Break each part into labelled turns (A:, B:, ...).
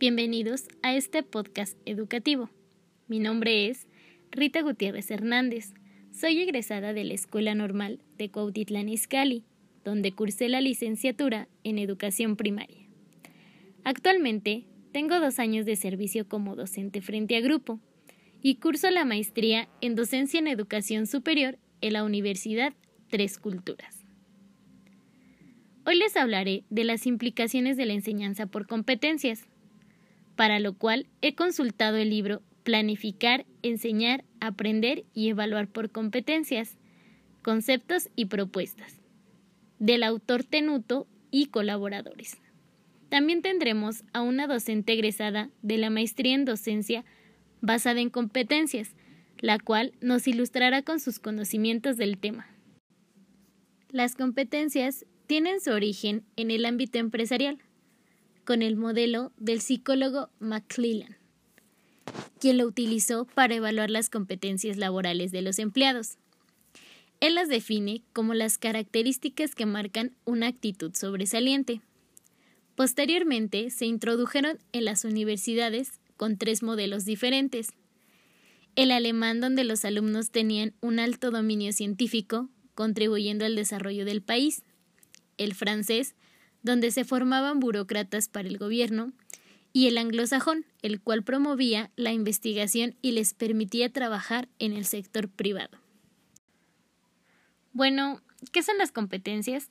A: Bienvenidos a este podcast educativo. Mi nombre es Rita Gutiérrez Hernández. Soy egresada de la Escuela Normal de Cuautitlán Izcalli, donde cursé la licenciatura en Educación Primaria. Actualmente tengo dos años de servicio como docente frente a grupo y curso la maestría en Docencia en Educación Superior en la Universidad Tres Culturas. Hoy les hablaré de las implicaciones de la enseñanza por competencias, para lo cual he consultado el libro Planificar, Enseñar, Aprender y Evaluar por Competencias, Conceptos y Propuestas, del autor Tenuto y colaboradores. También tendremos a una docente egresada de la maestría en docencia basada en competencias, la cual nos ilustrará con sus conocimientos del tema. Las competencias tienen su origen en el ámbito empresarial, con el modelo del psicólogo McClellan, quien lo utilizó para evaluar las competencias laborales de los empleados. Él las define como las características que marcan una actitud sobresaliente. Posteriormente se introdujeron en las universidades con tres modelos diferentes. El alemán donde los alumnos tenían un alto dominio científico, contribuyendo al desarrollo del país. El francés, donde se formaban burócratas para el gobierno. Y el anglosajón, el cual promovía la investigación y les permitía trabajar en el sector privado. Bueno, ¿qué son las competencias?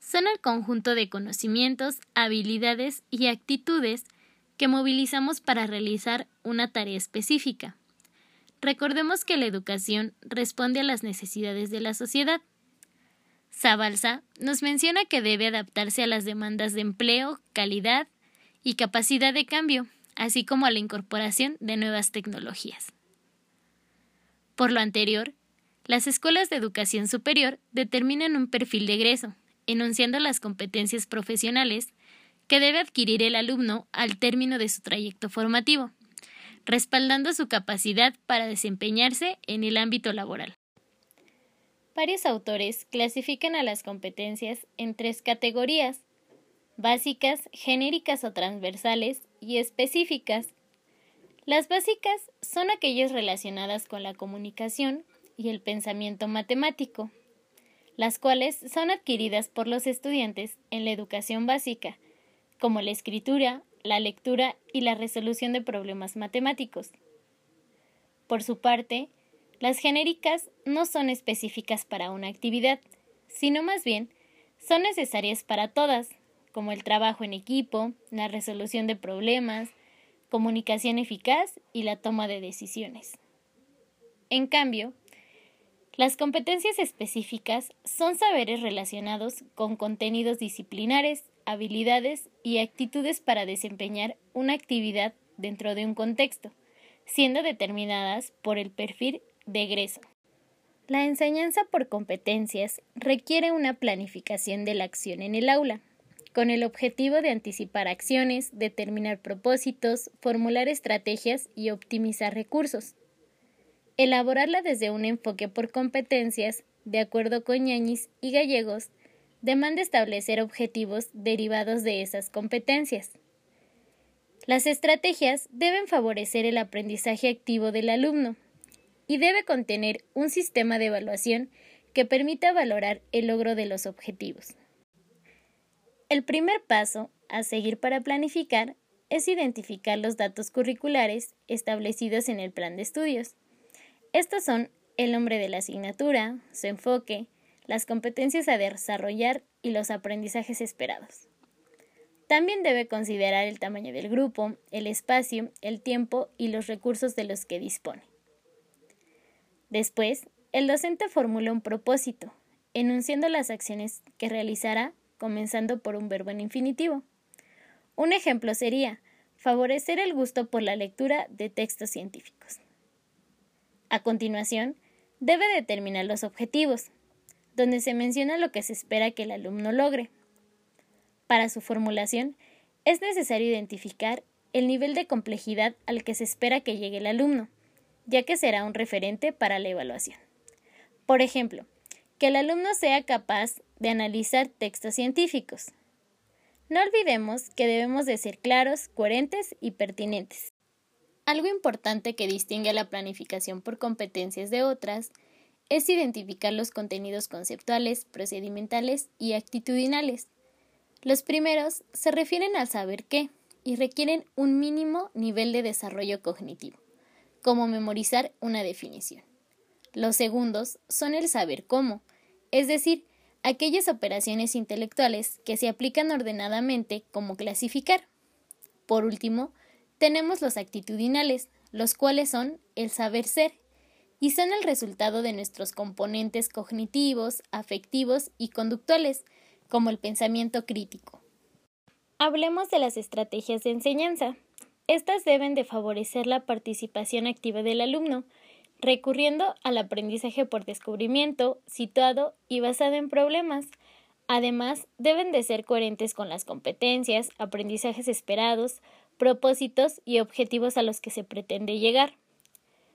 A: Son el conjunto de conocimientos, habilidades y actitudes que movilizamos para realizar una tarea específica. Recordemos que la educación responde a las necesidades de la sociedad. Zabalza nos menciona que debe adaptarse a las demandas de empleo, calidad y capacidad de cambio, así como a la incorporación de nuevas tecnologías. Por lo anterior, las escuelas de educación superior determinan un perfil de egreso, enunciando las competencias profesionales que debe adquirir el alumno al término de su trayecto formativo, respaldando su capacidad para desempeñarse en el ámbito laboral. Varios autores clasifican a las competencias en tres categorías, básicas, genéricas o transversales y específicas. Las básicas son aquellas relacionadas con la comunicación y el pensamiento matemático, las cuales son adquiridas por los estudiantes en la educación básica como la escritura, la lectura y la resolución de problemas matemáticos. Por su parte, las genéricas no son específicas para una actividad, sino más bien son necesarias para todas, como el trabajo en equipo, la resolución de problemas, comunicación eficaz y la toma de decisiones. En cambio, las competencias específicas son saberes relacionados con contenidos disciplinares habilidades y actitudes para desempeñar una actividad dentro de un contexto, siendo determinadas por el perfil de. La enseñanza por competencias requiere una planificación de la acción en el aula, con el objetivo de anticipar acciones, determinar propósitos, formular estrategias y optimizar recursos. Elaborarla desde un enfoque por competencias, de acuerdo con Ñañiz y Gallegos, demanda establecer objetivos derivados de esas competencias. Las estrategias deben favorecer el aprendizaje activo del alumno y debe contener un sistema de evaluación que permita valorar el logro de los objetivos. El primer paso a seguir para planificar es identificar los datos curriculares establecidos en el plan de estudios. Estos son el nombre de la asignatura, su enfoque, las competencias a desarrollar y los aprendizajes esperados. También debe considerar el tamaño del grupo, el espacio, el tiempo y los recursos de los que dispone. Después, el docente formula un propósito, enunciando las acciones que realizará, comenzando por un verbo en infinitivo. Un ejemplo sería favorecer el gusto por la lectura de textos científicos. A continuación, debe determinar los objetivos, donde se menciona lo que se espera que el alumno logre. Para su formulación, es necesario identificar el nivel de complejidad al que se espera que llegue el alumno, ya que será un referente para la evaluación. Por ejemplo, que el alumno sea capaz de analizar textos científicos. No olvidemos que debemos de ser claros, coherentes y pertinentes. Algo importante que distingue a la planificación por competencias de otras es identificar los contenidos conceptuales, procedimentales y actitudinales. Los primeros se refieren al saber qué y requieren un mínimo nivel de desarrollo cognitivo, como memorizar una definición. Los segundos son el saber cómo, es decir, aquellas operaciones intelectuales que se aplican ordenadamente como clasificar. Por último, tenemos los actitudinales, los cuales son el saber ser, y son el resultado de nuestros componentes cognitivos, afectivos y conductuales, como el pensamiento crítico. Hablemos de las estrategias de enseñanza. Estas deben de favorecer la participación activa del alumno, recurriendo al aprendizaje por descubrimiento, situado y basado en problemas. Además, deben de ser coherentes con las competencias, aprendizajes esperados, propósitos y objetivos a los que se pretende llegar.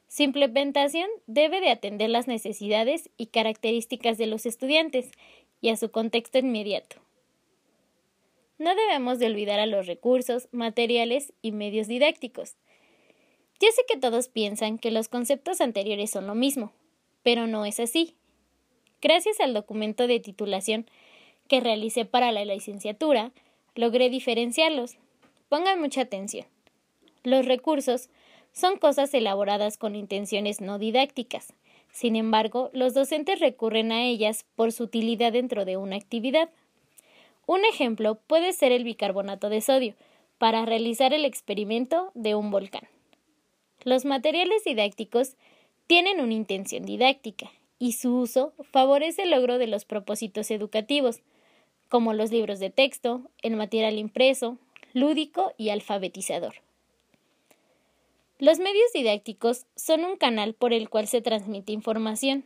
A: Su implementación debe de atender las necesidades y características de los estudiantes y a su contexto inmediato. No debemos de olvidar a los recursos, materiales y medios didácticos. Ya sé que todos piensan que los conceptos anteriores son lo mismo, pero no es así. Gracias al documento de titulación que realicé para la licenciatura, logré diferenciarlos. Pongan mucha atención. Los recursos son cosas elaboradas con intenciones no didácticas. Sin embargo, los docentes recurren a ellas por su utilidad dentro de una actividad. Un ejemplo puede ser el bicarbonato de sodio, para realizar el experimento de un volcán. Los materiales didácticos tienen una intención didáctica y su uso favorece el logro de los propósitos educativos, como los libros de texto, el material impreso, lúdico y alfabetizador. Los medios didácticos son un canal por el cual se transmite información.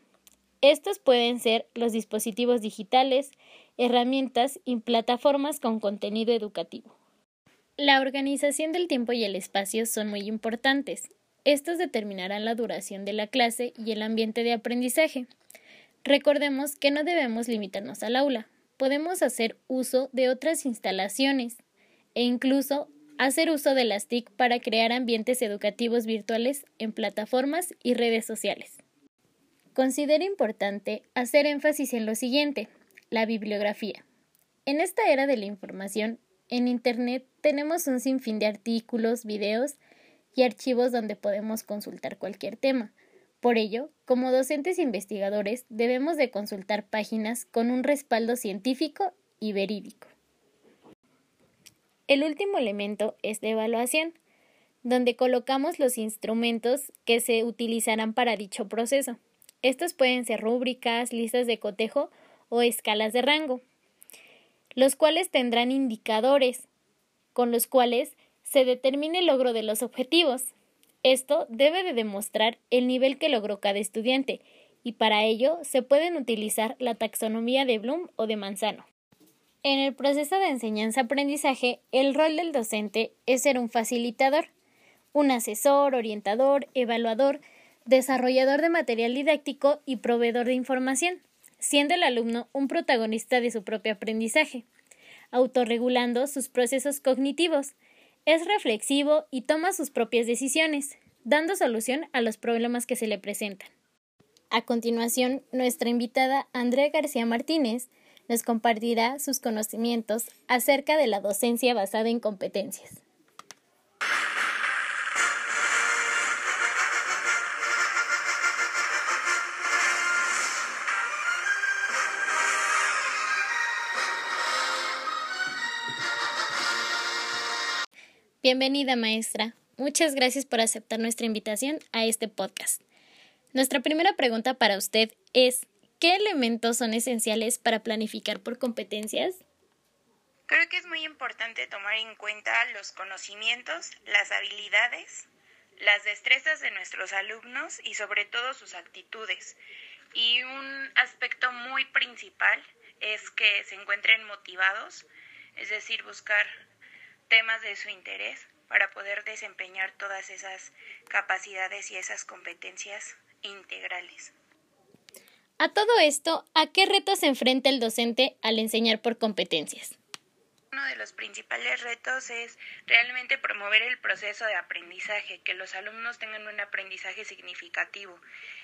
A: Estos pueden ser los dispositivos digitales, herramientas y plataformas con contenido educativo. La organización del tiempo y el espacio son muy importantes. Estos determinarán la duración de la clase y el ambiente de aprendizaje. Recordemos que no debemos limitarnos al aula. Podemos hacer uso de otras instalaciones e incluso hacer uso de las TIC para crear ambientes educativos virtuales en plataformas y redes sociales. Considero importante hacer énfasis en lo siguiente, la bibliografía. En esta era de la información, en Internet tenemos un sinfín de artículos, videos y archivos donde podemos consultar cualquier tema. Por ello, como docentes investigadores, debemos de consultar páginas con un respaldo científico y verídico. El último elemento es de evaluación, donde colocamos los instrumentos que se utilizarán para dicho proceso. Estos pueden ser rúbricas, listas de cotejo o escalas de rango, los cuales tendrán indicadores con los cuales se determine el logro de los objetivos. Esto debe de demostrar el nivel que logró cada estudiante y para ello se pueden utilizar la taxonomía de Bloom o de Manzano. En el proceso de enseñanza-aprendizaje, el rol del docente es ser un facilitador, un asesor, orientador, evaluador, desarrollador de material didáctico y proveedor de información, siendo el alumno un protagonista de su propio aprendizaje, autorregulando sus procesos cognitivos, es reflexivo y toma sus propias decisiones, dando solución a los problemas que se le presentan. A continuación, nuestra invitada Andrea García Martínez nos compartirá sus conocimientos acerca de la docencia basada en competencias. Bienvenida, maestra. Muchas gracias por aceptar nuestra invitación a este podcast. Nuestra primera pregunta para usted es, ¿Qué elementos son esenciales para planificar por competencias?
B: Creo que es muy importante tomar en cuenta los conocimientos, las habilidades, las destrezas de nuestros alumnos y sobre todo sus actitudes. Y un aspecto muy principal es que se encuentren motivados, es decir, buscar temas de su interés para poder desempeñar todas esas capacidades y esas competencias integrales.
A: A todo esto, ¿a qué retos se enfrenta el docente al enseñar por competencias?
B: Uno de los principales retos es realmente promover el proceso de aprendizaje, que los alumnos tengan un aprendizaje significativo,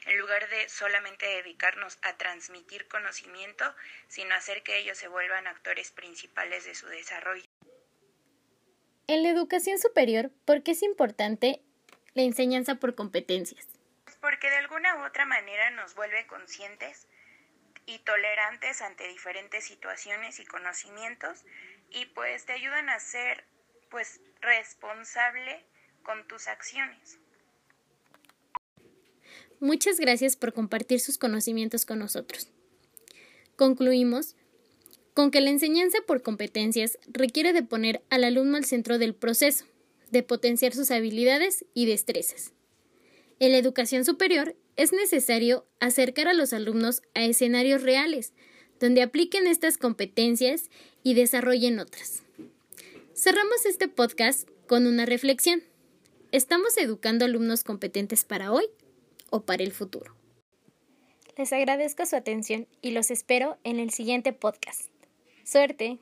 B: en lugar de solamente dedicarnos a transmitir conocimiento, sino hacer que ellos se vuelvan actores principales de su desarrollo.
A: En la educación superior, ¿por qué es importante la enseñanza por competencias?
B: Porque de alguna u otra manera nos vuelve conscientes y tolerantes ante diferentes situaciones y conocimientos y pues te ayudan a ser pues responsable con tus acciones.
A: Muchas gracias por compartir sus conocimientos con nosotros. Concluimos con que la enseñanza por competencias requiere de poner al alumno al centro del proceso, de potenciar sus habilidades y destrezas. En la educación superior es necesario acercar a los alumnos a escenarios reales, donde apliquen estas competencias y desarrollen otras. Cerramos este podcast con una reflexión. ¿Estamos educando alumnos competentes para hoy o para el futuro? Les agradezco su atención y los espero en el siguiente podcast. Suerte.